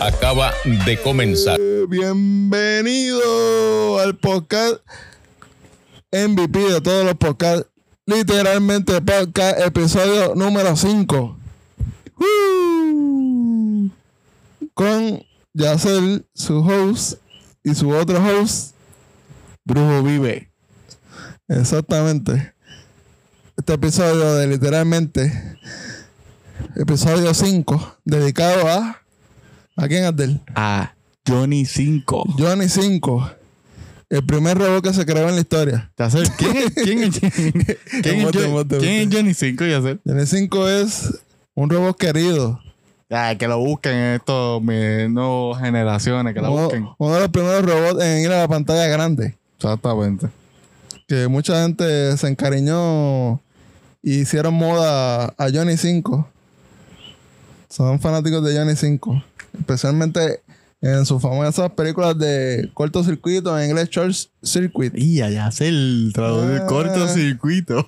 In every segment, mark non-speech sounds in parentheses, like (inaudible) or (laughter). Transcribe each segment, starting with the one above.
acaba de comenzar. Bienvenido al podcast MVP de todos los podcasts. Literalmente podcast episodio número 5. Con Yacel, su host, y su otro host, Brujo Vive. Exactamente. Este episodio de literalmente episodio 5, dedicado a. ¿A quién, Abdel? A Johnny 5. Johnny 5. El primer robot que se creó en la historia. ¿quién es, quién es, (laughs) quién es es. Johnny 5, Yacer? Johnny 5 es un robot querido. Ah, que lo busquen estos mis nuevas generaciones, que lo busquen. Uno, uno de los primeros robots en ir a la pantalla grande. Exactamente. Que mucha gente se encariñó y hicieron moda a Johnny 5. Son fanáticos de Johnny 5. Especialmente en sus famosas películas de cortocircuito, en inglés short circuit. Y allá hace el traducir Ah. cortocircuito.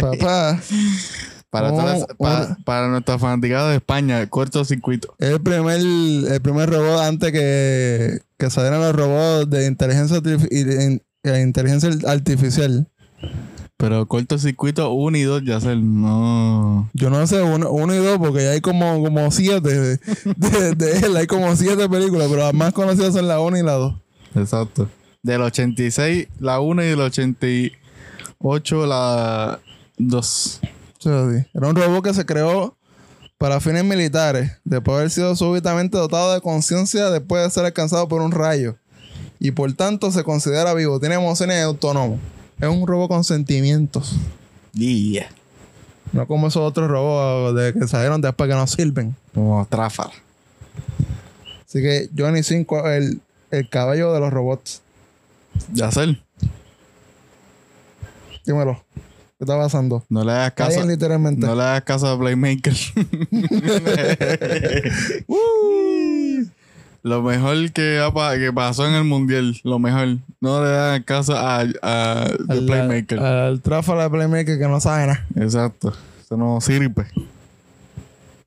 Papá, (laughs) para, Oh, las- para nuestra fanaticada de España, cortocircuito. es el primer, el primer robot antes que, que salieran los robots de inteligencia, inteligencia artificial. Pero cortocircuito 1 y 2, Yacer, no. Yo no sé, uno, uno y dos, porque ya hay como, como siete de, de- de él. Hay como siete películas, pero las más conocidas son la uno y la dos. Exacto. Del 86, la 1 y del 88, la 2. O sea, sí. Era un robot que se creó para fines militares, después de haber sido súbitamente dotado de conciencia después de ser alcanzado por un rayo. Y por tanto se considera vivo, tiene emociones y autónomo. Es un robot con sentimientos. Yeah. No como esos otros robots de que salieron después que no sirven. Como Tráfala. Así que Johnny 5 es el, el caballo de los robots. Yacer, Dímelo. ¿Qué está pasando? no le hagas caso. Literalmente. No le hagas caso a Playmaker. (laughs) (laughs) Lo mejor que, ha que pasó en el mundial, lo mejor. No le hagas caso a, a The al, Playmaker. Al tráfala de Playmaker que no sabe nada. Exacto. Eso no sirve.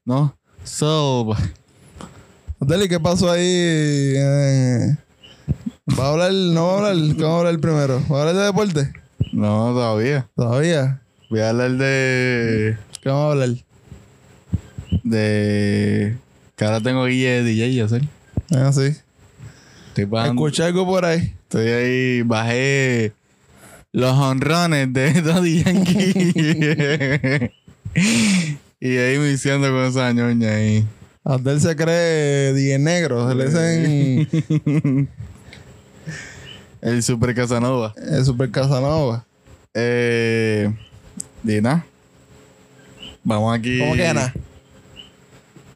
¿No? So, Deli, ¿qué pasó ahí? Eh, ¿Va a hablar? ¿No va a hablar? ¿Qué va a hablar primero? ¿Va a hablar de deporte? no, todavía. Todavía. Voy a hablar de. ¿Qué vamos a hablar? de. Que ahora tengo guía de DJ, ya sé. Ah, sí. Escuché algo por ahí. Estoy ahí, bajé los honrones de (laughs) Daddy Yankee. (laughs) y ahí me hicieron con esa ñoña ahí. Abdel se cree 10 negro. Se le dicen (laughs) El Super Casanova. el Super Casanova. Eh, Dina. Vamos aquí. ¿Cómo que?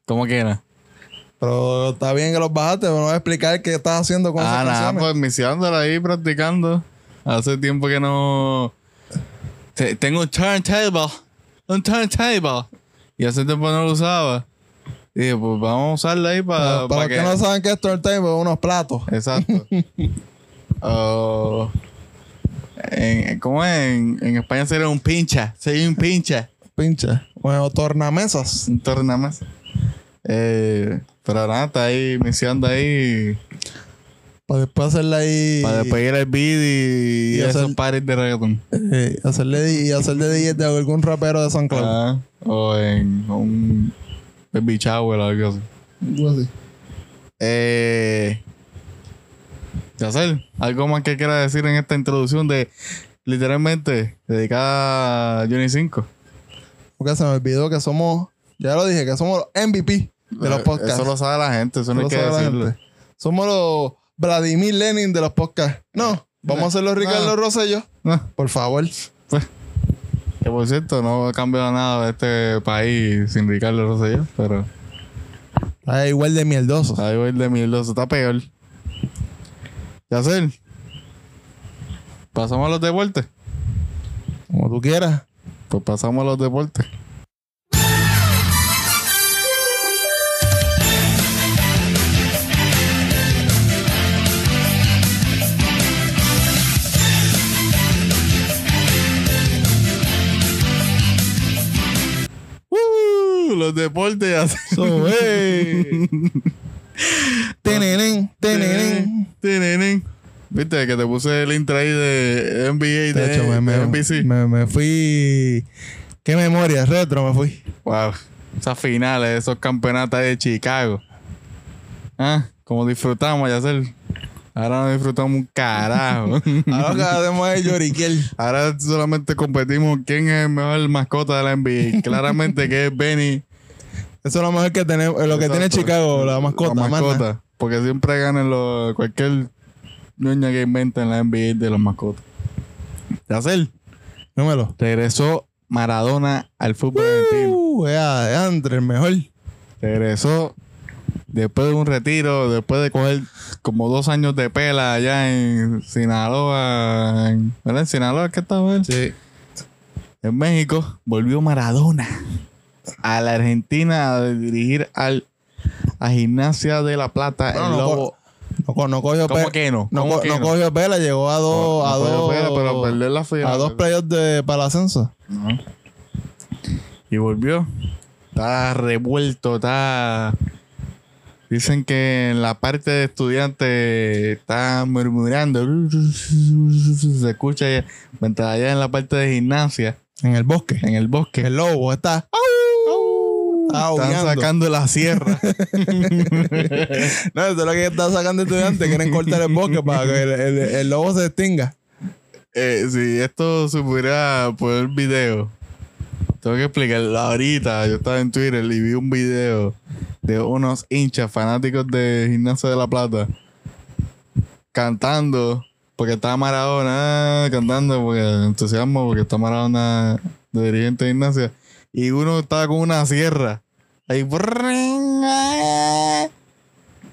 ¿Cómo que? Pero está bien que los bajaste, pero no voy a explicar qué estás haciendo con Ah, esas nada, canciones. pues misiándola ahí practicando. Hace tiempo que no. Te- tengo un turntable. Un turntable. Y hace tiempo no lo usaba. Y dije, pues vamos a usarla ahí para. Para, para los que no saben qué es turntable, unos platos. Exacto. (laughs) Oh, en, ¿Cómo es? En, en España sería un pincha. Sería un pincha. Pincha. Bueno, tornamesas. Un tornamesa. Eh, pero nada, está ahí misiando ahí. Para después hacerle ahí. Para después ir al beat y, Y y hacer- esos pares de reggaeton. eh, hacerle y hacerle DJ de algún rapero de San Cloud. Ah, o en un baby shower o algo así. Algo así. Eh, Yacel, ¿algo más que quiera decir en esta introducción de literalmente dedicada a Johnny 5? Porque se me olvidó que somos, ya lo dije, que somos los MVP de los podcasts. Eso lo sabe la gente, eso no hay que decirlo. gente. Somos los Vladimir Lenin de los podcasts. No, vamos a ser los Ricardo No. Rosselló. No, Por favor. pues, que por cierto, no ha cambiado nada de este país sin Ricardo Rosselló, pero Está igual de mierdoso. ahí voy de mierdoso, está peor. Yacel, pasamos a los deportes. Como tú quieras. Pues pasamos a los deportes. Los deportes así. So, (laughs) hey. Tenenen, tenenen. Tenenen. Viste que te puse el intro ahí de NBA De de, hecho, me, de me, NBC. me, me fui. Qué memoria, retro me fui. Wow. Esas finales, esos campeonatos de Chicago. Ah, como disfrutamos, ya hacer. Ahora no disfrutamos un carajo. (laughs) Ahora hacemos es lloriquel. Ahora solamente competimos quién es el mejor mascota de la NBA. Claramente que es Benny. Eso es lo mejor que tenemos, lo que tiene. Chicago, la mascota. La. Porque siempre ganan los, cualquier ñoña que inventa en la NBA de los mascotas. Yacel, Dímelo. regresó Maradona al fútbol argentino. Uh, ya, Andre, el mejor. Regresó después de un retiro, después de coger como dos años de pela allá en Sinaloa. En, ¿Verdad? En Sinaloa, ¿qué estaba él? Sí. En México, volvió Maradona a la Argentina a dirigir al a Gimnasia de la Plata. Bueno, el no, Lobo. No, no cogió ¿Cómo que no? No, ¿Cómo co- que no no? cogió pela, llegó a dos. No, a dos pela, pero perder la final. A dos playoffs de, para el ascenso. Y volvió. Está revuelto, está. Dicen que en la parte de estudiantes está murmurando. Se escucha allá, mientras allá en la parte de gimnasia, En el bosque. en el bosque. El lobo está. Está Están aullando. sacando la sierra. (laughs) No, eso es lo que están sacando estudiantes. Quieren cortar el bosque para que el, el- el lobo se extinga. Eh, si esto se pudiera poner video, tengo que explicarlo ahorita. Yo estaba en Twitter y vi un video de unos hinchas fanáticos de Gimnasia de la Plata cantando porque estaba Maradona ah, cantando porque entusiasmo porque está Maradona de dirigente de Gimnasia y uno estaba con una sierra ahí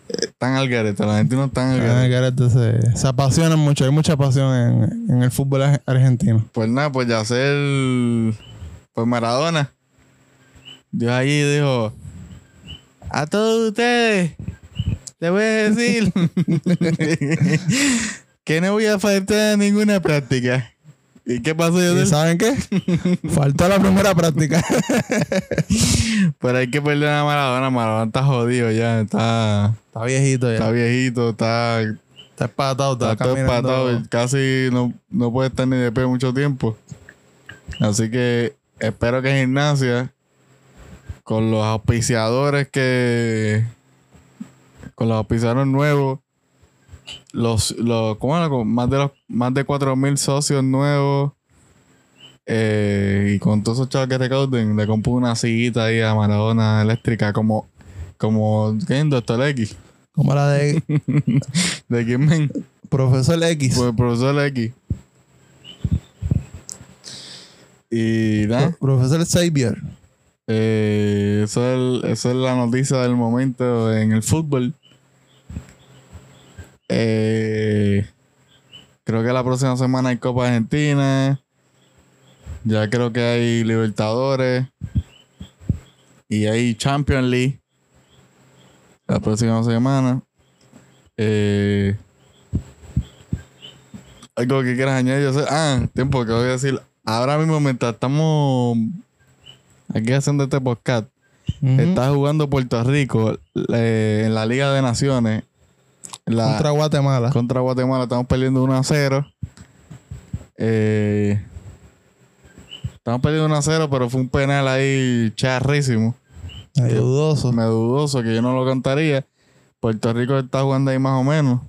están al garete la gente no está al garete Ah, Garete se, se apasionan mucho. Hay mucha pasión en, en el fútbol ar- argentino. Pues nada, pues ya ser pues Maradona. Dios allí dijo a todos ustedes les voy a decir (laughs) que no voy a faltar ninguna práctica. ¿Y qué pasó yo ¿Y saben qué? (laughs) Faltó la primera práctica. (laughs) Pero hay que perder a Maradona. Maradona está jodido ya. Está, está viejito ya. está viejito. Está, Está espatado. Está, está todo. Casi no, no puede estar ni de pie mucho tiempo. Así que espero que Gimnasia, con los auspiciadores que. Con los auspiciadores nuevos, los, los, ¿cómo era? Más de los más de 4000 socios nuevos. Eh, y con todos esos chavos que recauden, le compro una sillita ahí a Maradona eléctrica como, como, ¿qué es? Doctor X. Como la de (laughs) ¿De X-Men? Profesor X. Pues profesor X. Y nada, Pro- Profesor Xavier. eh, eso, es el- eso es la noticia del momento en el fútbol. Eh, creo que la próxima semana hay Copa Argentina. Ya creo que hay Libertadores. Y hay Champions League. La próxima semana. Eh, algo que quieras añadir. Yo sé- Ah, tiempo que voy a decir. Ahora mismo, mientras estamos aquí haciendo este podcast, Ujú. está jugando Puerto Rico eh, en la Liga de Naciones. La- Contra Guatemala. contra Guatemala. Estamos perdiendo 1 a 0. Eh, estamos perdiendo 1 a 0, pero fue un penal ahí charrísimo. Medio dudoso. Me dudoso que yo no lo cantaría. Puerto Rico está jugando ahí más o menos.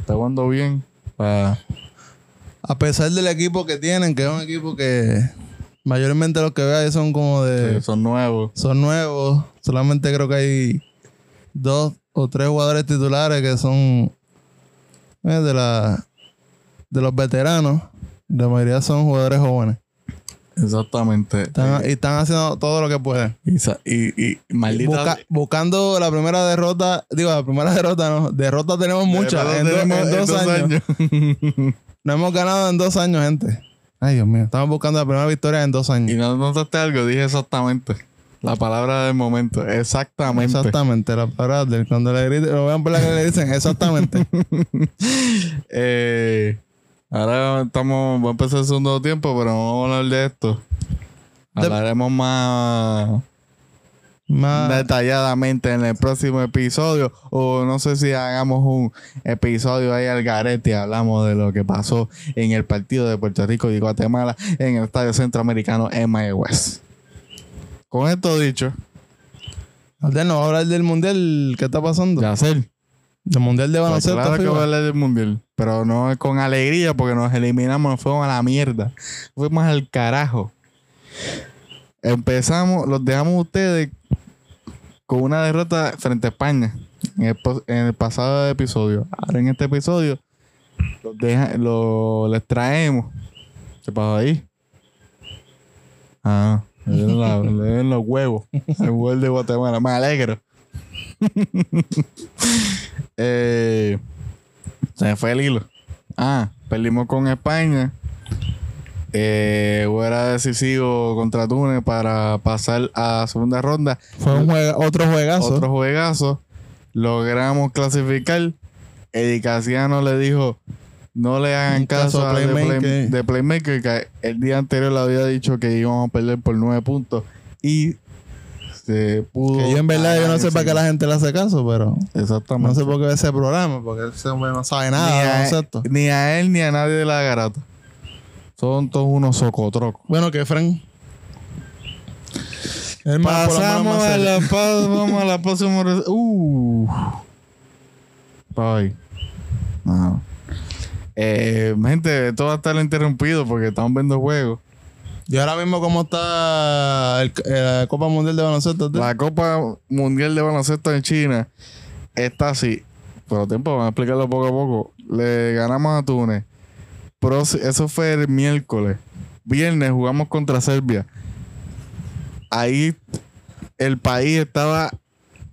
Está jugando bien. A pesar del equipo que tienen, que es un equipo que mayormente los que veo ahí son como de. que son nuevos. Son nuevos. Solamente creo que hay dos o tres jugadores titulares que son eh, de la de los veteranos. La mayoría son jugadores jóvenes. Exactamente. Están, y están haciendo todo lo que pueden. Y, y, y maldita. Busca- buscando la primera derrota. Digo, la primera (laughs) derrota no. Derrotas tenemos muchas. En, tenemos- en en dos años. años. (laughs) No hemos ganado en dos años, gente. Ay, Dios mío. Estamos buscando la primera victoria en dos y años. no notaste algo, dije exactamente. La palabra del momento. Exactamente. Exactamente. La palabra del cuando le griten, lo vean por la que le dicen. Exactamente. (laughs) Eh, ahora estamos, va a empezar el segundo tiempo, pero no vamos a hablar de esto. Hablaremos más Más, detalladamente en el próximo episodio. O no sé si hagamos un episodio ahí al garete y hablamos de lo que pasó en el partido de Puerto Rico y Guatemala en el Estadio Centroamericano en Mayagüez. Con esto dicho, no hablar del mundial. ¿Qué está pasando? ya sé. Del mundial de Pues baloncesto. claro que FIBA. voy a hablar del mundial, pero no con alegría porque nos eliminamos, nos fuimos a la mierda. Fuimos al carajo. Empezamos, los dejamos ustedes con una derrota frente a España en el, pos- en el pasado episodio. Ahora en este episodio los deja- lo- les traemos. ¿Qué pasó ahí? Ah, le dieron los huevos. El gol de Guatemala. Me alegro. (laughs) Eh, se fue el hilo. Ah, perdimos con España. Eh, era decisivo contra Túnez para pasar a segunda ronda. Fue un juega- otro juegazo. Otro juegazo. Logramos clasificar. Eddie Casiano le dijo: No le hagan caso caso a de Playmaker. Play- de Playmaker, que el día anterior le había dicho que íbamos a perder por nueve puntos. Y pudo. que yo en verdad yo no sé para qué la gente le hace caso, pero Exactamente. no sé por qué ve ese programa, porque ese hombre no sabe nada ni, a, baloncesto. ni a él ni a nadie de la garata. Son todos unos socotrocos. Bueno, que Fran. Pasamos a la paz, (laughs) vamos a la próxima. res- Uh. Bye. No. Eh, gente, esto va a estar interrumpido porque estamos viendo juegos. Y ahora mismo, ¿cómo está eh, la Copa Mundial de Baloncesto? La Copa Mundial de Baloncesto en China está así. Pero tiempo, vamos a explicarlo poco a poco. Le ganamos a Túnez. Eso fue el miércoles. Viernes jugamos contra Serbia. Ahí el país estaba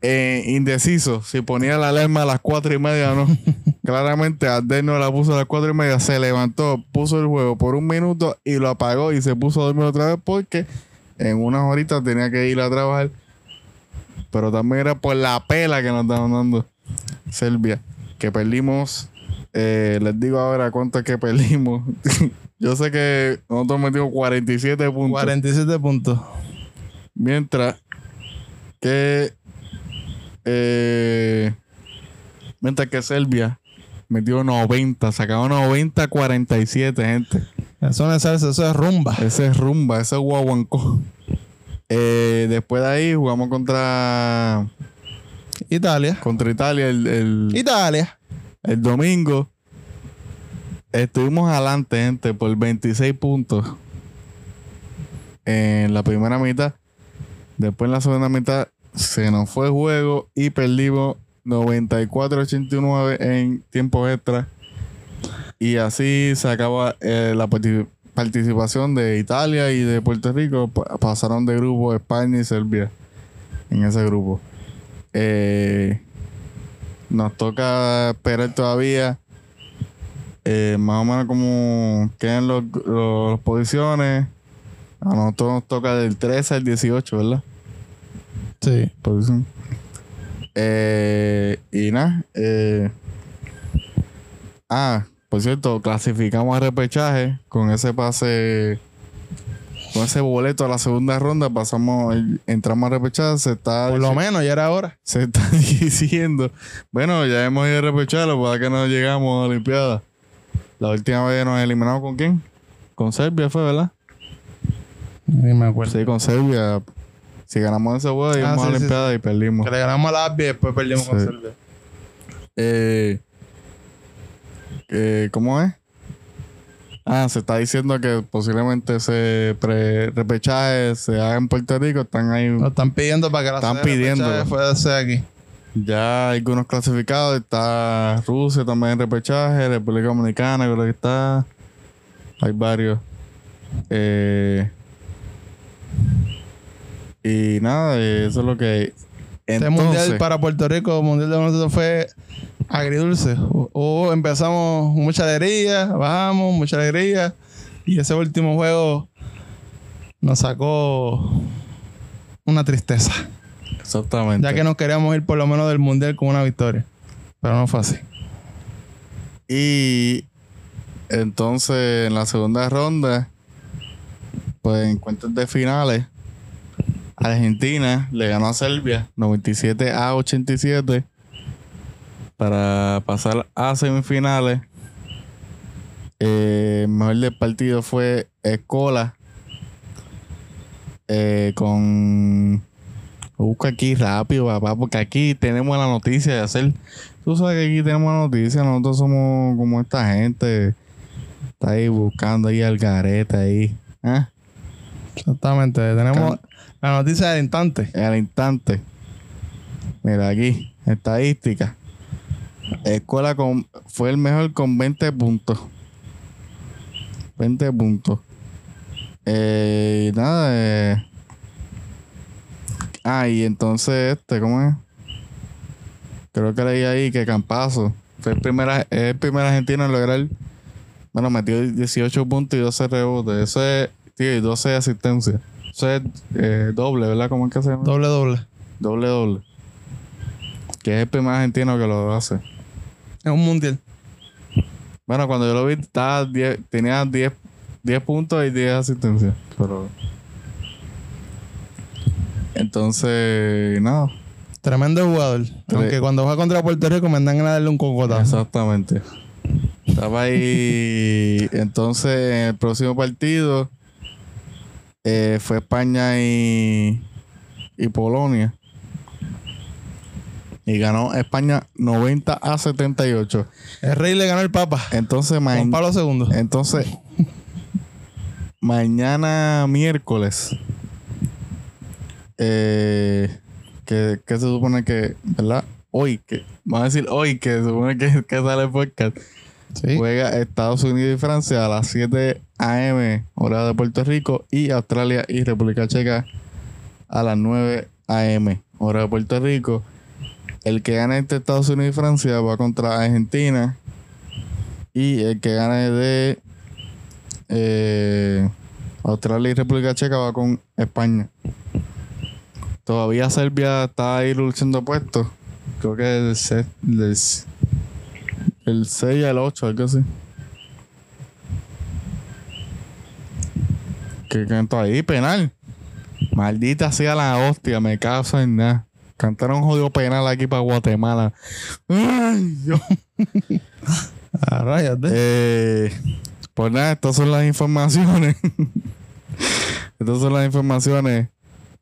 eh, indeciso si ponía la alarma a las cuatro y media o no. (laughs) Claramente Abdel no la puso a las cuatro y media, se levantó, puso el juego por un minuto y lo apagó y se puso a dormir otra vez porque en unas horitas tenía que ir a trabajar. Pero también era por la pela que nos estaban dando Serbia. Que perdimos. eh, les digo ahora cuánto es que perdimos. (laughs) Yo sé que nosotros metimos 47 puntos. 47 puntos. Mientras que eh, mientras que Serbia metió 90, sacaba 90-47, gente. Eso no es salsa, eso es rumba. Ese es rumba, ese es guaguancó. Eh, después de ahí jugamos contra, Italia. contra Italia el, el, Italia. el domingo. Estuvimos adelante, gente, por 26 puntos en la primera mitad. Después en la segunda mitad se nos fue el juego y perdimos 94-89 en tiempo extra. Y así se acaba eh, la parti- participación de Italia y de Puerto Rico. Pa- pasaron de grupo España y Serbia en ese grupo. Eh, nos toca esperar todavía eh, más o menos como quedan las posiciones. A nosotros nos toca del 13 al 18, ¿verdad? Sí. Posición. Eh, y nada. eh, ah, por cierto, clasificamos a repechaje con ese pase. Con ese boleto a la segunda ronda, pasamos, entramos a repechaje, se está Por lo menos, ya era hora. se está (laughs) diciendo. Bueno, ya hemos ido a repecharlo para que no llegamos a la Olimpiada. La última vez nos eliminamos con quién? Con Serbia fue, ¿verdad? Ni me acuerdo. Sí, con Serbia. Si ganamos ese juego, íbamos Ah, a la sí, sí, Olimpiada y perdimos. Que le ganamos a la Abby y después perdimos con Sí. Serbia. Eh, eh, ¿Cómo es? Ah, se está diciendo que posiblemente ese pre repechaje se haga en Puerto Rico. Están ahí Nos están pidiendo para que la Están ser aquí. Ya hay algunos clasificados. Está Rusia también en repechaje. República Dominicana creo que está. Hay varios. Eh, y nada, eso es lo que. Este Entonces, mundial para Puerto Rico, mundial de baloncesto fue agridulce. O, empezamos mucha alegría, bajamos, mucha alegría. Y ese último juego nos sacó una tristeza. exactamente. Ya que nos queríamos ir por lo menos del mundial con una victoria. Pero no fue así. Y entonces en la segunda ronda, pues en cuentas de finales, Argentina le ganó a Serbia 97 a 87 para pasar a semifinales. Eh, el mejor del partido fue Escola eh, con busca aquí rápido papá porque aquí tenemos la noticia de hacer tú sabes que aquí tenemos la noticia nosotros somos como esta gente está ahí buscando ahí al garete ahí ¿ah? Exactamente. Tenemos la noticia del instante. al instante mira aquí estadística Escuela con, fue el mejor con 20 puntos 20 puntos eh, nada eh. ah y entonces este ¿cómo es? creo que leí ahí que Campazo fue el primer, el primer argentino en lograr bueno metió 18 puntos y 12 rebotes eso es tío, y 12 asistencias es eh, doble ¿verdad? ¿cómo es que se llama? Doble, doble. doble doble que es el primer argentino que lo hace Es un mundial. Bueno, cuando yo lo vi, estaba 10 tenía 10, 10 puntos y 10 asistencias. Pero. Entonces, nada. Tremendo jugador. Aunque cuando juega contra Puerto Rico me dan ganas de darle un cocotazo. Exactamente. Estaba ahí. (laughs) Entonces, en el próximo partido eh, fue España y, y Polonia. Y ganó España 90 a 78. El rey le ganó el Papa. Entonces, Juan Pablo II. Entonces, mañana miércoles, eh, que, que se supone que, ¿verdad? Hoy, que vamos a decir hoy, que se supone que, que sale el podcast, Sí. juega Estados Unidos y Francia a las 7 a.m., hora de Puerto Rico, y Australia y República Checa a las 9 a.m., hora de Puerto Rico. El que gane entre Estados Unidos y Francia va contra Argentina. Y el que gane de eh, Australia y República Checa va con España. Todavía Serbia está ahí luchando puestos. Creo que el, el, el 6 al 8, algo así. ¿Qué canto ahí? Penal. Maldita sea la hostia, me caso en nada. Cantaron un jodido penal aquí para Guatemala. Ay, Dios. (laughs) A rayas de. Eh, pues nada, estas son las informaciones. (laughs) estas son las informaciones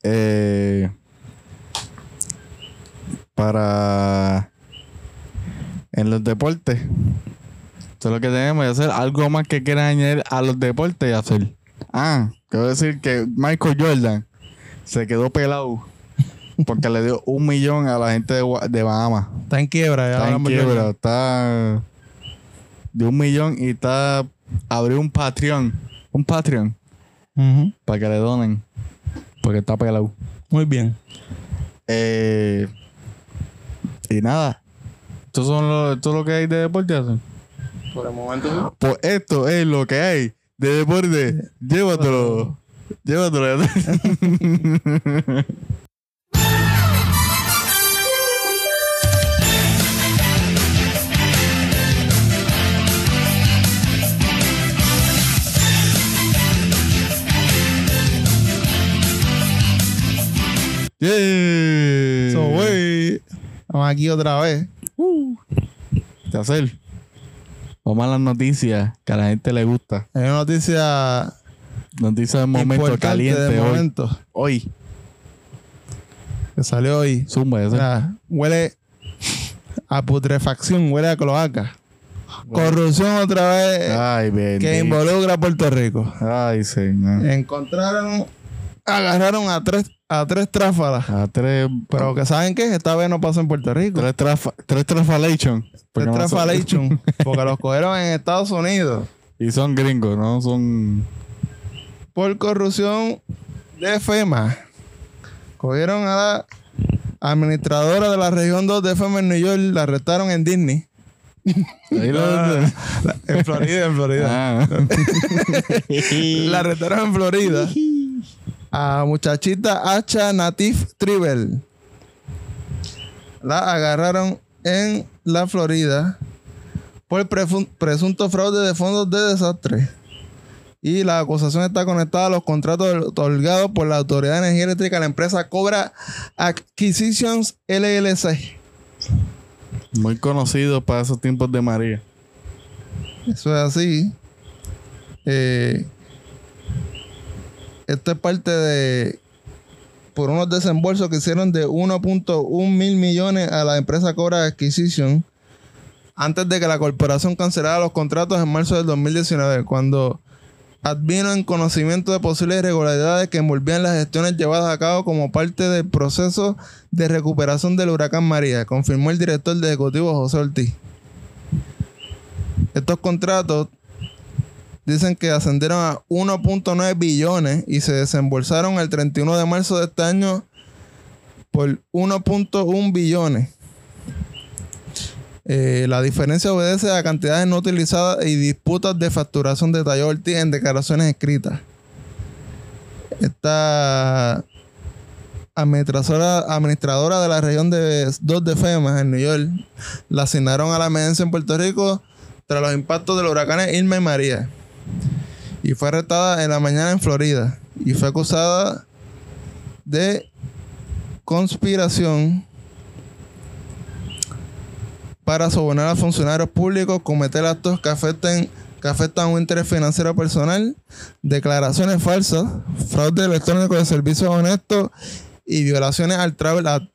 eh, para en los deportes. Esto es lo que tenemos que hacer. Algo más que quieran añadir a los deportes y hacer. Ah, quiero decir que Michael Jordan se quedó pelado porque le dio un millón a la gente de, de Bahamas. Está en quiebra. ya Está en quiebra, está de un millón y está abrió un Patreon, un Patreon para que le donen, porque está pelado. Muy bien. Eh, y nada, esto son lo, esto es lo que hay de deporte. Por el momento. Pues esto es lo que hay de deporte. Llévatelo, llévatelo. Yeah. So, güey. Vamos aquí otra vez. ¿Qué hacer? Vamos a las noticias que a la gente le gusta. Hay una noticia Noticias del momento caliente de hoy. momento Hoy. que salió hoy. Zumba. Mira, huele a putrefacción, huele a cloaca. Corrupción otra vez Ay, que involucra a Puerto Rico. Ay, señor. Encontraron, agarraron a tres, a tres tráfalas. A tres. Pero que saben qué, esta vez no pasó en Puerto Rico. Tres, trafa, tres trafalation. Tres trafalation. (laughs) Porque los cogieron en Estados Unidos. Y son gringos, ¿no? Son. Por corrupción de FEMA. Cogieron a la administradora de la región 2 de FEMA en New York. La arrestaron en Disney. (laughs) Ahí en Florida, en Florida. Ah. (laughs) La arrestaron en Florida. A muchachita Hacha Natif Tribal. La agarraron en la Florida por presunto fraude de fondos de desastre. Y la acusación está conectada a los contratos otorgados por la Autoridad de Energía Eléctrica a la empresa Cobra Acquisitions LLC. Muy conocido para esos tiempos de María. Eso es así. Eh, esto es parte de por unos desembolsos que hicieron de 1.1 mil millones a la empresa Cobra Acquisition antes de que la corporación cancelara los contratos en marzo del 2019, cuando advino en conocimiento de posibles irregularidades que envolvían las gestiones llevadas a cabo como parte del proceso de recuperación del huracán María, confirmó el director de ejecutivo José Ortiz. Estos contratos dicen que ascendieron a 1.9 billones y se desembolsaron el 31 de marzo de este año por 1.1 billones. Eh, la diferencia obedece a cantidades no utilizadas y disputas de facturación detalló Ortiz en declaraciones escritas. Esta administradora, administradora de la región de 2 de FEMA en New York la asignaron a la emergencia en Puerto Rico tras los impactos de los huracanes Irma y María. Y fue arrestada en la mañana en Florida. Y fue acusada de conspiración para sobornar a funcionarios públicos, cometer actos que afecten que afectan un interés financiero personal, declaraciones falsas, fraude electrónico de servicios honestos y violaciones al Travel Act.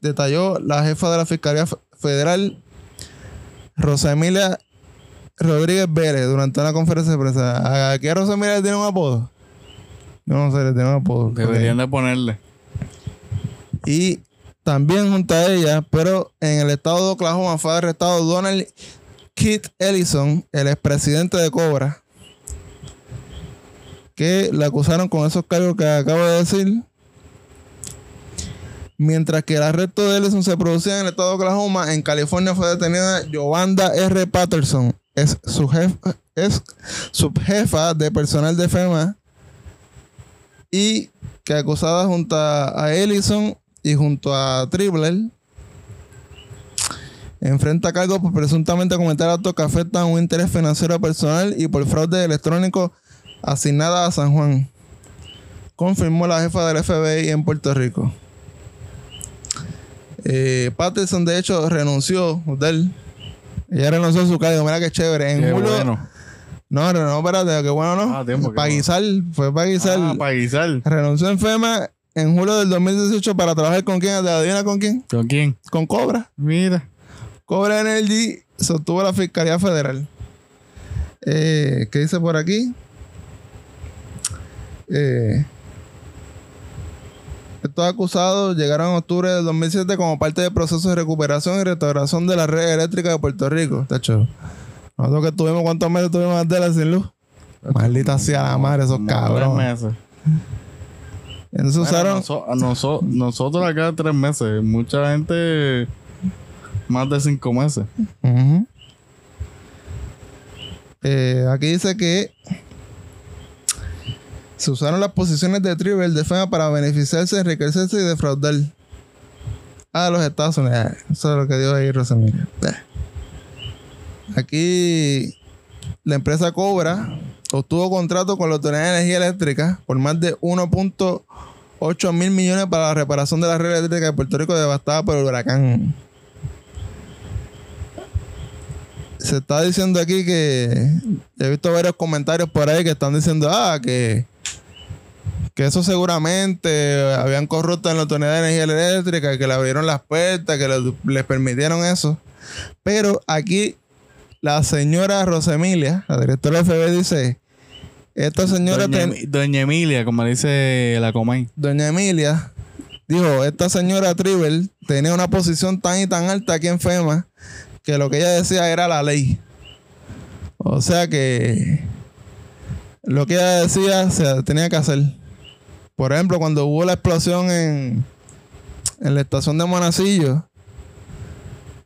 Detalló la jefa de la Fiscalía Federal, Rosa Emilia Rodríguez Vélez, durante una conferencia de prensa. ¿Aquí a Rosa Emilia le tiene un apodo? No, sé, le tiene un apodo. Deberían de ponerle. Y también junto a ella, pero en el estado de Oklahoma fue arrestado Donald Kit Ellison, el expresidente de Cobra, que le acusaron con esos cargos que acabo de decir. Mientras que el arresto de Ellison se producía en el estado de Oklahoma, en California fue detenida Yolanda R. Patterson, es su jefa, es subjefa de personal de FEMA y que acusada junto a Ellison y junto a Tribler enfrenta cargos por presuntamente cometer actos que afectan un interés financiero personal y por fraude electrónico asignada a San Juan. Confirmó la jefa del FBI en Puerto Rico. Eh, Patterson, de hecho, renunció de Ella renunció a su cargo. Mira qué chévere. En Qué julio. bueno. No, no, no, espérate, qué bueno, ¿no? Ah, tiempo, bueno. fue para guisar. Ah, para guisar. Renunció en FEMA en julio del 2018 para trabajar con quién, adivina con quién, ¿Con quién? con Cobra. Mira. Cobra Energy sostuvo la Fiscalía Federal. Eh, ¿Qué dice por aquí? Eh, estos acusados llegaron en octubre del 2007 como parte del proceso de recuperación y restauración de la red eléctrica de Puerto Rico. De hecho, nosotros que tuvimos, ¿cuántos meses tuvimos Andela sin luz? Maldita sea la madre, esos cabrones. tres meses. Entonces usaron. Noso- noso- nosotros acá tres meses. Mucha gente más de cinco meses. Eh, aquí dice que se usaron las posiciones de Tribal de FEMA para beneficiarse, enriquecerse y defraudar a los Estados Unidos. Eso es lo que dijo ahí Rosemilia. Bah. Aquí la empresa Cobra obtuvo contrato con la Autoridad de Energía Eléctrica por más de 1.8 mil millones para la reparación de la red eléctrica de Puerto Rico devastada por el huracán. se está diciendo aquí que he visto varios comentarios por ahí que están diciendo ah que que eso seguramente habían corrupto en la autoridad de energía eléctrica que le abrieron las puertas que le- les permitieron eso pero aquí la señora Rosemilia la directora del FBI dice esta señora Doña, ten- Emi- Doña Emilia, como dice la Comay. Doña Emilia dijo, esta señora Tribal tenía una posición tan y tan alta aquí en FEMA que lo que ella decía era la ley. O sea que lo que ella decía se tenía que hacer. Por ejemplo, cuando hubo la explosión en, en la estación de Monacillo,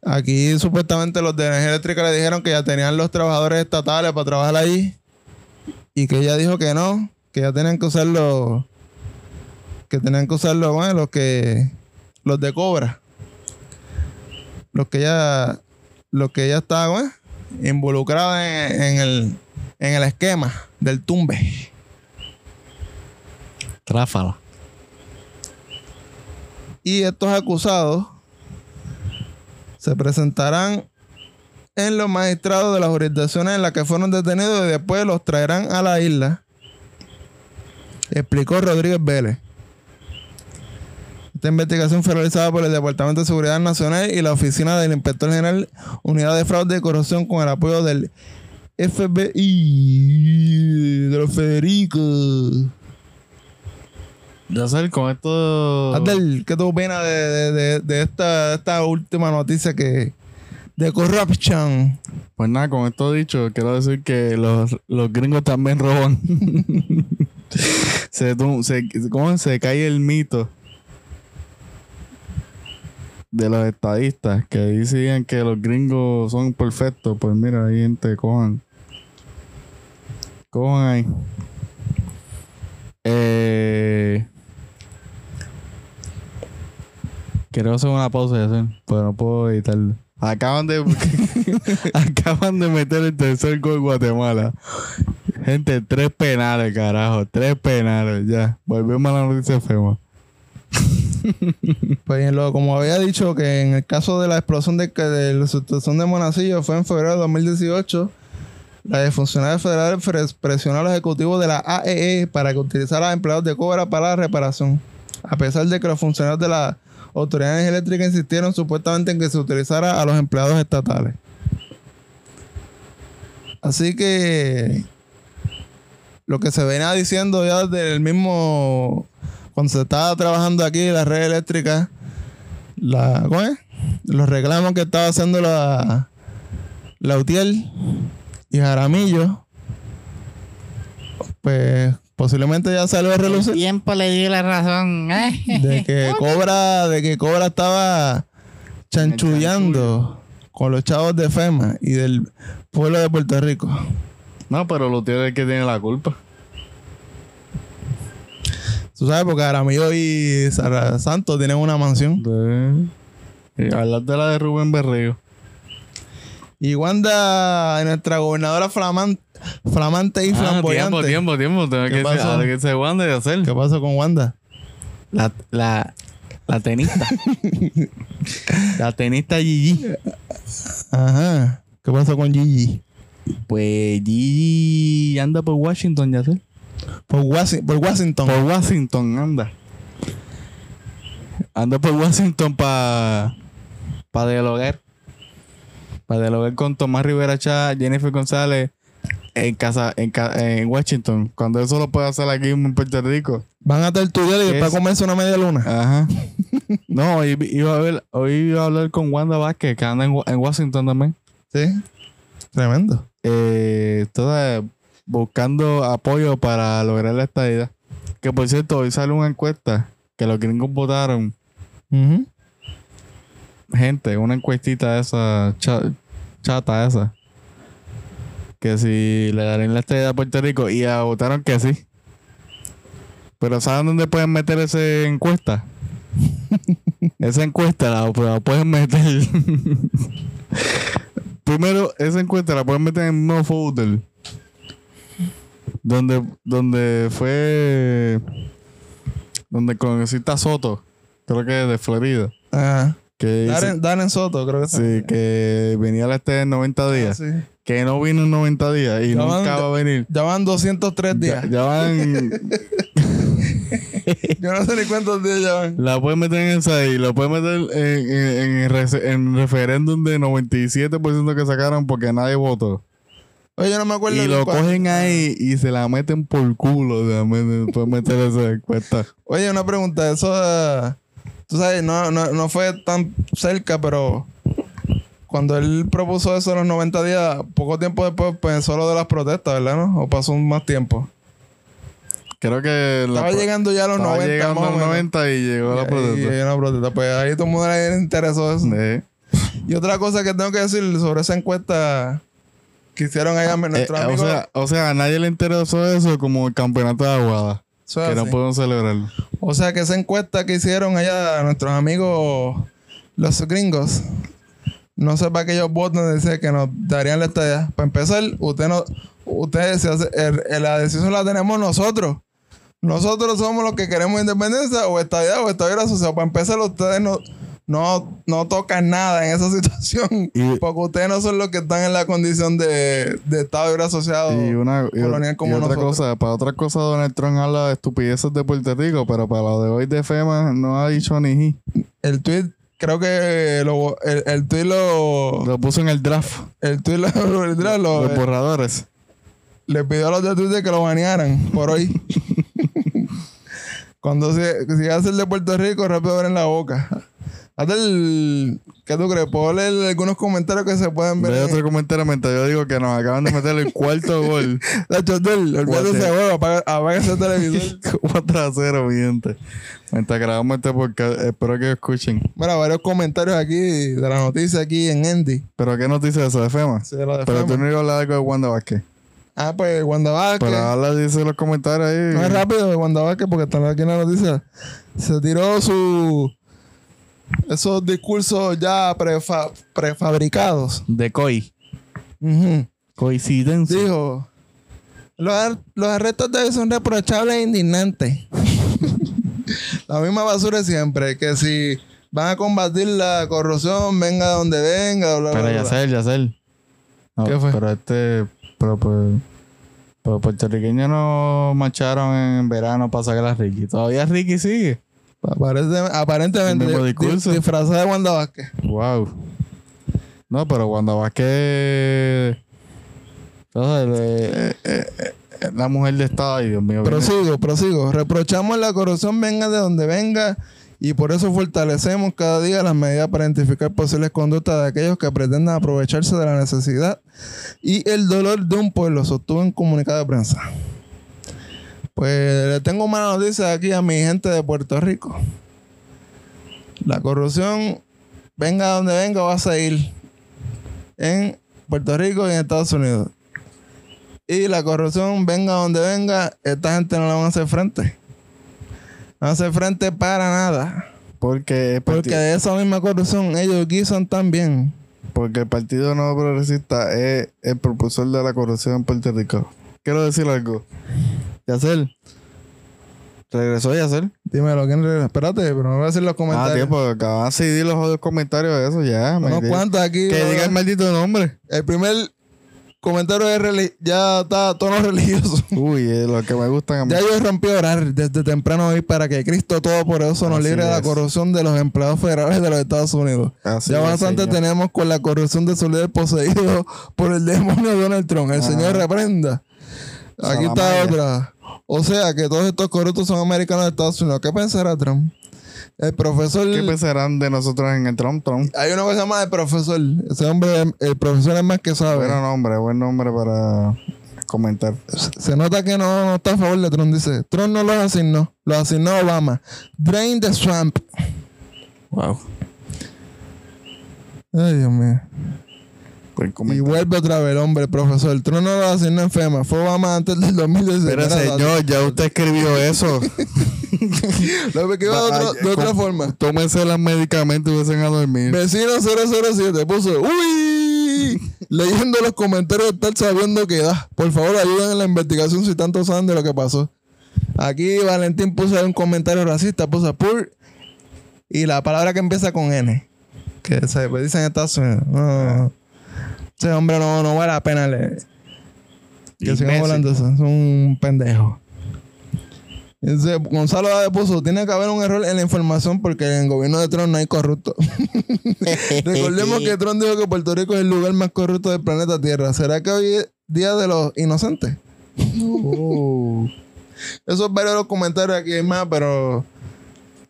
aquí supuestamente los de energía eléctrica le dijeron que ya tenían los trabajadores estatales para trabajar allí y que ella dijo que no, que ya tenían que usarlo que tenían que usarlo, bueno, los que los de cobra. Los que ya los que ya estaban bueno, involucrados en, en el en el esquema del tumbe. Tráfala. Y estos acusados se presentarán en los magistrados de las jurisdicciones en las que fueron detenidos y después los traerán a la isla. Explicó Rodríguez Vélez. Esta investigación fue realizada por el Departamento de Seguridad Nacional y la Oficina del Inspector General Unidad de Fraude y Corrupción con el apoyo del FBI de los Federicos. Ya sé, con esto. Abdel, ¿qué tú opinas de, de- de- de esta, esta última noticia que de corruption? Pues nada, con esto dicho, quiero decir que los, los gringos también roban. (laughs) se, se, ¿Cómo se cae el mito de los estadistas que decían que los gringos son perfectos? Pues mira, ahí gente, cojan. Cojan ahí. Eh, quiero hacer una pausa y hacer, pero no puedo editarlo. Acaban de (laughs) acaban de meter el tercer gol Guatemala. Gente, tres penales, carajo. Tres penales, ya. Volvemos a la noticia FEMA. (laughs) Pues bien, lo- como había dicho que en el caso de la explosión de, de la sustitución de Monacillo fue en febrero de 2018, la funcionaria federal fres- presionó al ejecutivo de la AEE para que utilizara a empleados de cobra para la reparación. A pesar de que los funcionarios de la autoridades eléctricas insistieron supuestamente en que se utilizara a los empleados estatales. Así que lo que se venía diciendo ya desde el mismo cuando se estaba trabajando aquí la red eléctrica, ¿cómo es? los reclamos que estaba haciendo la, la UTIEL y Jaramillo, pues posiblemente ya salió a relucir tiempo le dio la razón. de que (laughs) Cobra, de que Cobra estaba chanchullando con los chavos de FEMA y del pueblo de Puerto Rico. No, pero lo tiene el que tiene la culpa. Tú sabes, porque Jaramillo y Sara Santos tienen una mansión. De... Y hablar de la de Rubén Berrío. Y Wanda, nuestra gobernadora flaman- flamante y Ah, flamboyante. tiempo, tiempo, tiempo. Tengo ¿Qué que pasó? que se Wanda de hacer. ¿Qué pasó con Wanda? La, la, la tenista. (laughs) la tenista Gigi. Ajá. ¿Qué pasó con Gigi? Pues Gigi anda por Washington, ya sé. Por, Wasi- por Washington. Por Washington anda. Anda por Washington para pa dialogar. Para dialogar con Tomás Rivera Chá, Jennifer González en casa, en, ca- en Washington. Cuando eso lo puede hacer aquí en Puerto Rico. Van a tertuliar y después Es- comerse una media luna. Ajá. (laughs) no, hoy iba a ver, hoy iba a hablar con Wanda Vázquez, que anda en, Wa- en Washington también. Sí. Tremendo. Eh, toda buscando apoyo para lograr la estadidad. Que por cierto, hoy sale una encuesta que los gringos votaron gente, una encuestita esa, cha- chata esa, que si le darían la estrella a Puerto Rico y ah, votaron que sí. Pero ¿saben dónde pueden meter esa encuesta? (laughs) esa encuesta la, la pueden meter. (laughs) Primero, esa encuesta la pueden meter en el mismo folder. Donde, donde fue. Donde conociste a Soto, creo que de Florida. Ajá. Que Darren, Darren Soto, creo que Sí, que venía a la este en 90 días. Sí. Que no vino en 90 días y Ya van- nunca va a venir. Ya van 203 Ya, días. ya van. (laughs) Yo no sé ni cuántos días ya van. la pueden meter en esa y lo pueden meter en, en, en en referéndum de 97% que sacaron porque nadie votó. Oye, yo no me acuerdo. Y lo cuál- cogen ahí y se la meten por culo. o sea, Pueden meter esa encuesta. Oye, una pregunta. Eso, eh, tú sabes, no, no, no fue tan cerca, pero cuando él propuso eso en los 90 días, poco tiempo después pensó lo de las protestas, ¿verdad? ¿No? ¿O pasó más tiempo? Creo que. la Estaba llegando ya a los estaba 90. llegando a los menos. 90 y llegó la Y- protesta. Y, hay una protesta. Pues ahí todo el mundo le interesó eso. Sí. Y otra cosa que tengo que decir sobre esa encuesta que hicieron allá Eh, nuestros o, amigos. sea, o sea, a nadie le interesó eso como el campeonato de Aguada. Que no pueden celebrarlo. O sea que esa encuesta que hicieron allá nuestros amigos, los gringos, no sé para qué ellos votan, dice que nos darían la estadía. Para empezar, usted no, ustedes, se hace- el- el- la decisión la tenemos nosotros. Nosotros somos los que queremos independencia o estabilidad o estabilidad social. Para empezar, ustedes no, no, no tocan nada en esa (laughs) situación. Y- porque ustedes no son los que están en la condición de, de Estado libre asociado Y una y, colonial como y otra nosotros. cosa, para otra cosa Donald Trump habla de estupideces de Puerto Rico, pero para lo de hoy de FEMA no ha dicho ni. El tweet, creo que lo, el, el tweet lo. Lo puso en el draft, El tweet lo, (laughs) lo- lo- los borradores. le pidió a los de Twitter que lo banearan por hoy. (laughs) Cuando se, si hace el de Puerto Rico, rápido abren la boca. Haz el. ¿Qué tú crees? ¿Puedo leer algunos comentarios que se pueden ver? Ve en- otro comentario mientras yo digo que nos acaban de meter el cuarto gol. (laughs) Nacho, Abdel, olvídate ese huevo, apaga, apaga ese televisor. (laughs) Como trasero, mi gente. Mientras grabamos este podcast, espero que escuchen. Mira, varios comentarios aquí de la noticia aquí en Andy. ¿Pero qué nos dice eso de FEMA? Sí, lo de Pero Fema. tú no ibas a hablar algo de Wanda Vázquez. Ah, pues Wanda Vázquez. Pero ahora dice los comentarios ahí. No es rápido de Wanda Vázquez porque está aquí en la noticia. Se tiró su. Esos discursos ya prefa- prefabricados. De COI. Ujú. Coincidencia. Dijo: los, ar- los arrestos de hoy son reprochables e indignantes. (laughs) la misma basura de siempre. Que si van a combatir la corrupción, venga de donde venga. Bla, Pero bla, ya bla. sé, ya sé. No, ¿Qué fue? Pero este. Pero, pues, pero puertorriqueños no marcharon en verano para sacar a Ricky. Todavía Ricky sigue. Aparece- aparentemente, disfrazada de Wanda Vázquez. Wow. No, pero Wanda Vázquez. Entonces, eh, eh, eh, la mujer de Estado, ay Dios mío. viene- Prosigo, prosigo. Reprochamos la corrupción venga de donde venga y por eso fortalecemos cada día las medidas para identificar posibles conductas de aquellos que pretendan aprovecharse de la necesidad y el dolor de un pueblo, sostuvo en comunicado de prensa. Pues le tengo mala noticia aquí a mi gente de Puerto Rico. La corrupción, venga de donde venga, va a seguir en Puerto Rico y en Estados Unidos. Y la corrupción, venga donde venga, esta gente no le van a hacer frente. No hacer frente para nada. Porque, Porque de esa misma corrupción ellos guisan también. porque el Partido Nuevo Progresista es el propulsor de la corrupción en Puerto Rico. Quiero decir algo. Yacer. Regresó Yacer. Dímelo, ¿quién regresa? Espérate, pero no voy a decir los Ah, comentarios. tiempo. Acaban de seguir los otros comentarios de eso ya. Unos cuantos aquí. Que diga el maldito nombre. El primer comentario es ya está tono (laughs) religioso. Uy, es lo que me gustan a mí. Ya yo rompí a orar desde temprano hoy para que Cristo Todopoderoso nos Así libre de la corrupción de los empleados federales de los Estados Unidos. Así ya bastante tenemos con la corrupción de su líder poseído por el demonio Donald Trump. El Ajá. Señor reprenda. Aquí está otra. O sea que todos estos corruptos son americanos de Estados Unidos. ¿Qué pensará Trump? El profesor. ¿Qué pensarán de nosotros en el Trump Trump? Hay uno que se llama el profesor. Ese hombre, el profesor es más que sabe. Buen nombre, buen nombre para comentar. Se nota que no, no está a favor de Trump. Dice: Trump no los asignó. Los asignó Obama. Drain the swamp. Wow. Ay, Dios mío. Y vuelve otra vez el hombre, el profesor. Trump no lo asignó en FEMA. Fue Obama antes del 2016. Pero señor, ya usted escribió eso. Lo que iba de, otro- de otra forma. Tómense los medicamentos y vayan a dormir. Vecino 007 puso, uy, (laughs) leyendo los comentarios estar sabiendo que da. Por favor, ayuden en la investigación si tanto saben de lo que pasó. Aquí Valentín puso un comentario racista, puso pur y la palabra que empieza con N. Que se pues, dice en Estados Unidos. No, ese hombre no, no vale la pena leer. Que Messi. hablando eso. Es un pendejo. Dice, Gonzalo Ade puso, tiene que haber un error en la información porque en el gobierno de Trump no hay corruptos. (laughs) Recordemos que Trump dijo que Puerto Rico es el lugar más corrupto del planeta Tierra. ¿Será que hoy es Día de los Inocentes? Uh. Esos varios de los comentarios aquí hay más, pero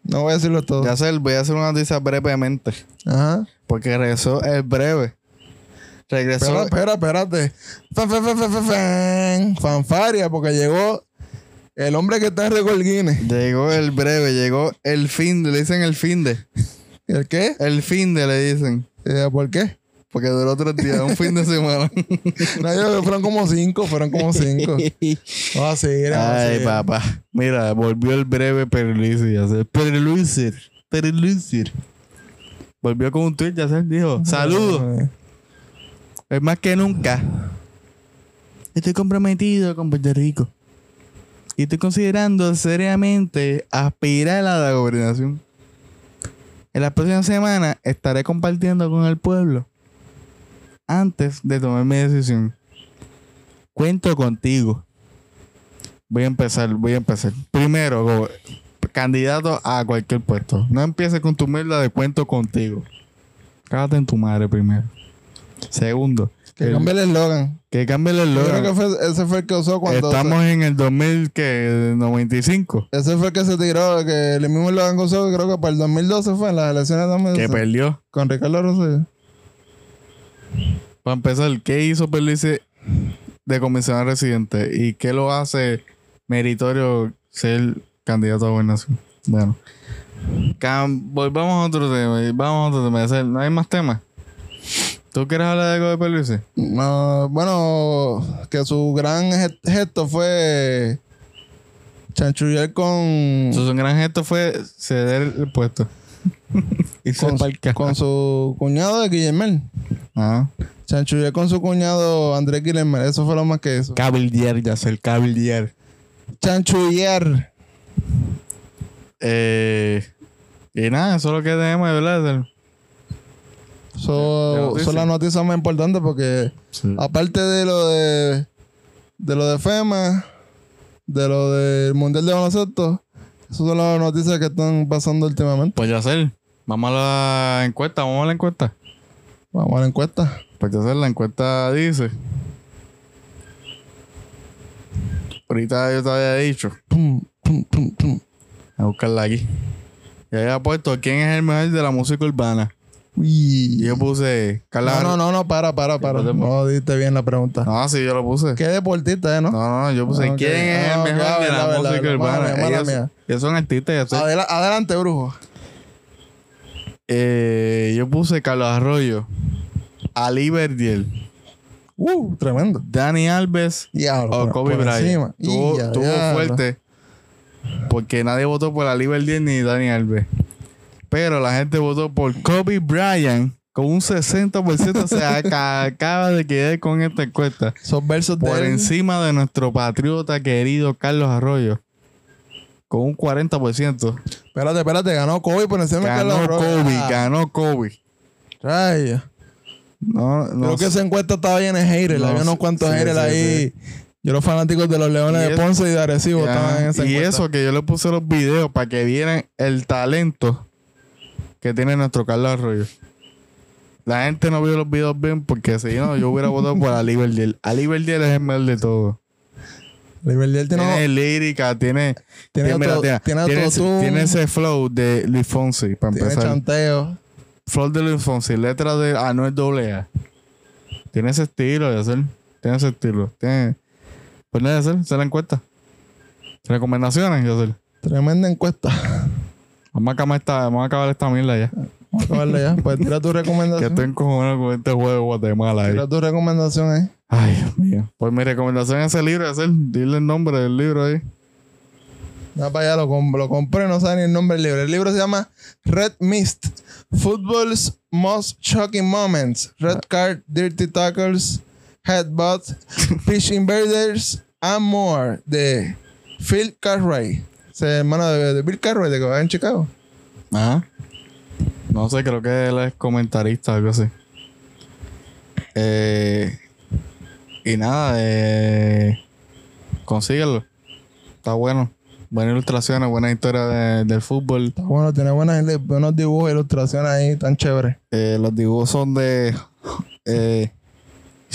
no voy a decirlo todo. Ya sé, voy a hacer una noticia brevemente. Ajá. Porque regresó el breve. Regresó. Espera, espera, espérate. Fan, fan, fan, fan, fan, fan. Fanfaria, porque llegó el hombre que está en Record Guinness. Llegó el breve, llegó el fin de, le dicen el fin de. ¿El qué? El fin de le dicen. Eh, ¿Por qué? Porque duró tres días, un fin de semana. (laughs) No, yo- fueron como cinco, fueron como cinco. Vamos a seguir, vamos a Ay, papá. Mira, volvió el breve Perluisi. ya sé. Volvió con un tweet, ya sé. Dijo, saludos. Es más que nunca. estoy comprometido con Puerto Rico. Y estoy considerando seriamente aspirar a la gobernación. En las próximas semanas estaré compartiendo con el pueblo antes de tomar mi decisión. Cuento contigo. Voy a empezar, voy a empezar. Primero, candidato a cualquier puesto. No empieces con tu mierda de cuento contigo. Cágate en tu madre primero. Segundo, Que el- cambie el eslogan. que cambie el Yo creo que eslogan. fue, ese fue el que usó cuando. Estamos en el 2095. Ese fue el que se tiró, que el mismo eslogan que usó, creo que para el 2012 fue en las elecciones de 2012. Que perdió. Con Ricardo Rosselló. Para empezar, ¿qué hizo Perlice de comisionado residente? ¿Y qué lo hace meritorio ser candidato a gobernación? Bueno. Cam- volvamos a otro tema. Vamos a otro tema. No hay más temas. ¿Tú quieres hablar de algo de Perlice? No, bueno, que su gran ge- gesto fue chanchullar con, Su gran gesto fue ceder el puesto. (laughs) y con, su cuñado de Guillermel. Ajá. Chanchullar con su cuñado Andrés Guillermel. Eso fue lo más que eso. Cabildier, ya sé, el cabildier. Chanchullar. Eh, y nada, eso es lo que tenemos, ¿verdad? Eso ¿Qué noticia? son las noticias más importantes porque Sí. aparte de lo de de lo de FEMA, de lo del Mundial de Baloncesto, esas son las noticias que están pasando últimamente. Pues ya sé. Vamos a la encuesta, vamos a la encuesta. Vamos a la encuesta. Pues ya sé, la encuesta dice. Ahorita yo te había dicho. Pum, pum, pum, pum. A buscarla aquí. Y había puesto quién es el mejor de la música urbana. Uy. yo puse Carla. No, no, no, no, para, para, para. No diste bien la pregunta. No, sí, yo lo puse. ¿Qué deportista, eh, no? No, no, yo puse Ah, ok. quién es Ah, el ok, mejor ah, de la verdad, música verdad. urbana. Ellos, mía. ellos son artistas, ya. Adela- adelante, brujo. Eh, yo puse Carlos Arroyo, Ali Verdiel, Uh, tremendo. Dani Alves Diablo. o por- Kobe por Bryant. Tuvo, Ya, tuvo fuerte porque nadie votó por Ali Verdiel ni Dani Alves. Pero la gente votó por Kobe Bryant con un 60% se aca- acaba de quedar con esta encuesta. Esos versos Por encima de nuestro patriota querido Carlos Arroyo. Con un 40%. Espérate, espérate, ganó Kobe por encima de Ganó Carlos Arroyo. Kobe, Ah, ganó Kobe. rayos. No, no Creo que sé. esa encuesta estaba llena de haters. No, Había unos cuantos sí, haters sí, ahí. Yo los fanáticos de los Leones Y de Ponce y de Arecibo Ya, estaban en esa y encuesta. eso que yo le puse los videos para que vieran el talento que tiene nuestro Carlos Arroyo. La gente no vio los videos bien porque si no, yo hubiera votado por Ali Verdiel. Ali Verdiel es el mejor de todo. Liberdiel tiene, Tiene lírica, tiene, tiene, tiene, mira, auto- tiene- ese, autotune, tiene ese flow de Luis Fonsi, para tiene empezar. chanteo. Flow de Luis Fonsi, letra de Anuel AA. Tiene ese estilo de hacer. Tiene ese estilo. Tiene. Pues nada, hacer, se la encuesta. Recomendaciones, hacer. Tremenda encuesta. Vamos a acabar esta, vamos a acabar esta mierda ya. Vamos a acabarle ya. Pues tira tu (laughs) Que recomendación. estoy encojonado con este juego de Guatemala ahí. Tira tu recomendación ahí. Ay, Dios mío. Pues mi recomendación es ese libro, de hacer. Dile el nombre del libro ahí. Ya para allá lo, com- lo compré, no sabe ni el nombre del libro. El libro se llama Red Mist: Football's Most Shocking Moments. Red Card, Dirty Tackles, Headbutt, (laughs) Pitch Invaders, and More. De Phil Cartwright. Ese es hermano de, de Bill Cartwright, de que va en Chicago. Ajá. No sé, creo que él es comentarista o algo así. Eh, y nada, eh, consíguelo. Está bueno. Buenas ilustraciones, buena historia de- del fútbol. Está bueno, tiene buenas, buenos dibujos e ilustraciones ahí, tan chéveres. Eh, los dibujos son de eh,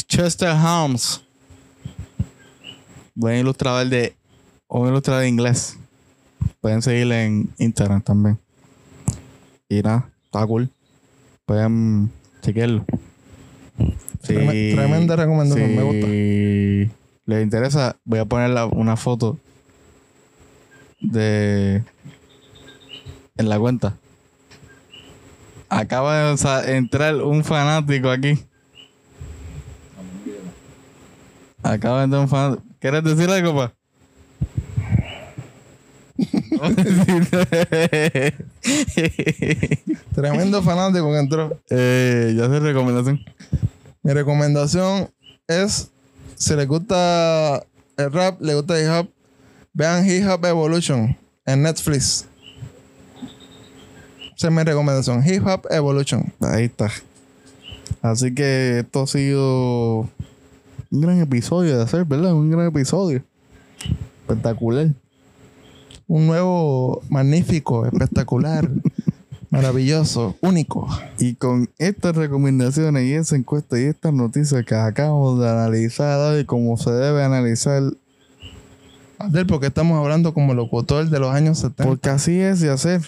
Chester Holmes. Buen ilustrador de. Un ilustrador de inglés. Pueden seguirle en Instagram también. Y nada, está cool. Pueden chequearlo. Treme- tremenda recomendación, me gusta. Si les interesa, voy a poner la- una foto de. En la cuenta. Acaba de entrar un fanático aquí. Acaba de entrar un fanático. ¿Quieres decir algo, pa? (laughs) Tremendo fanático que entró. eh, ya sé recomendación. Mi recomendación es Si les gusta el rap, les gusta hip hop, vean Hip Hop Evolution en Netflix. Esa es mi recomendación. Hip Hop Evolution. Ahí está. Así que esto ha sido un gran episodio de hacer, ¿verdad? Un gran episodio. Espectacular. Un nuevo, magnífico, espectacular, (laughs) maravilloso, único. Y con estas recomendaciones y esa encuesta y estas noticias que acabamos de analizar y como se debe analizar, Abdel, porque estamos hablando como locutor de los años 70. porque así es de hacer.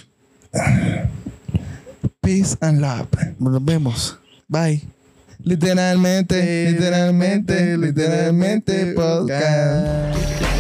Peace and love. Nos vemos. Bye. Literalmente, literalmente, literalmente, podcast.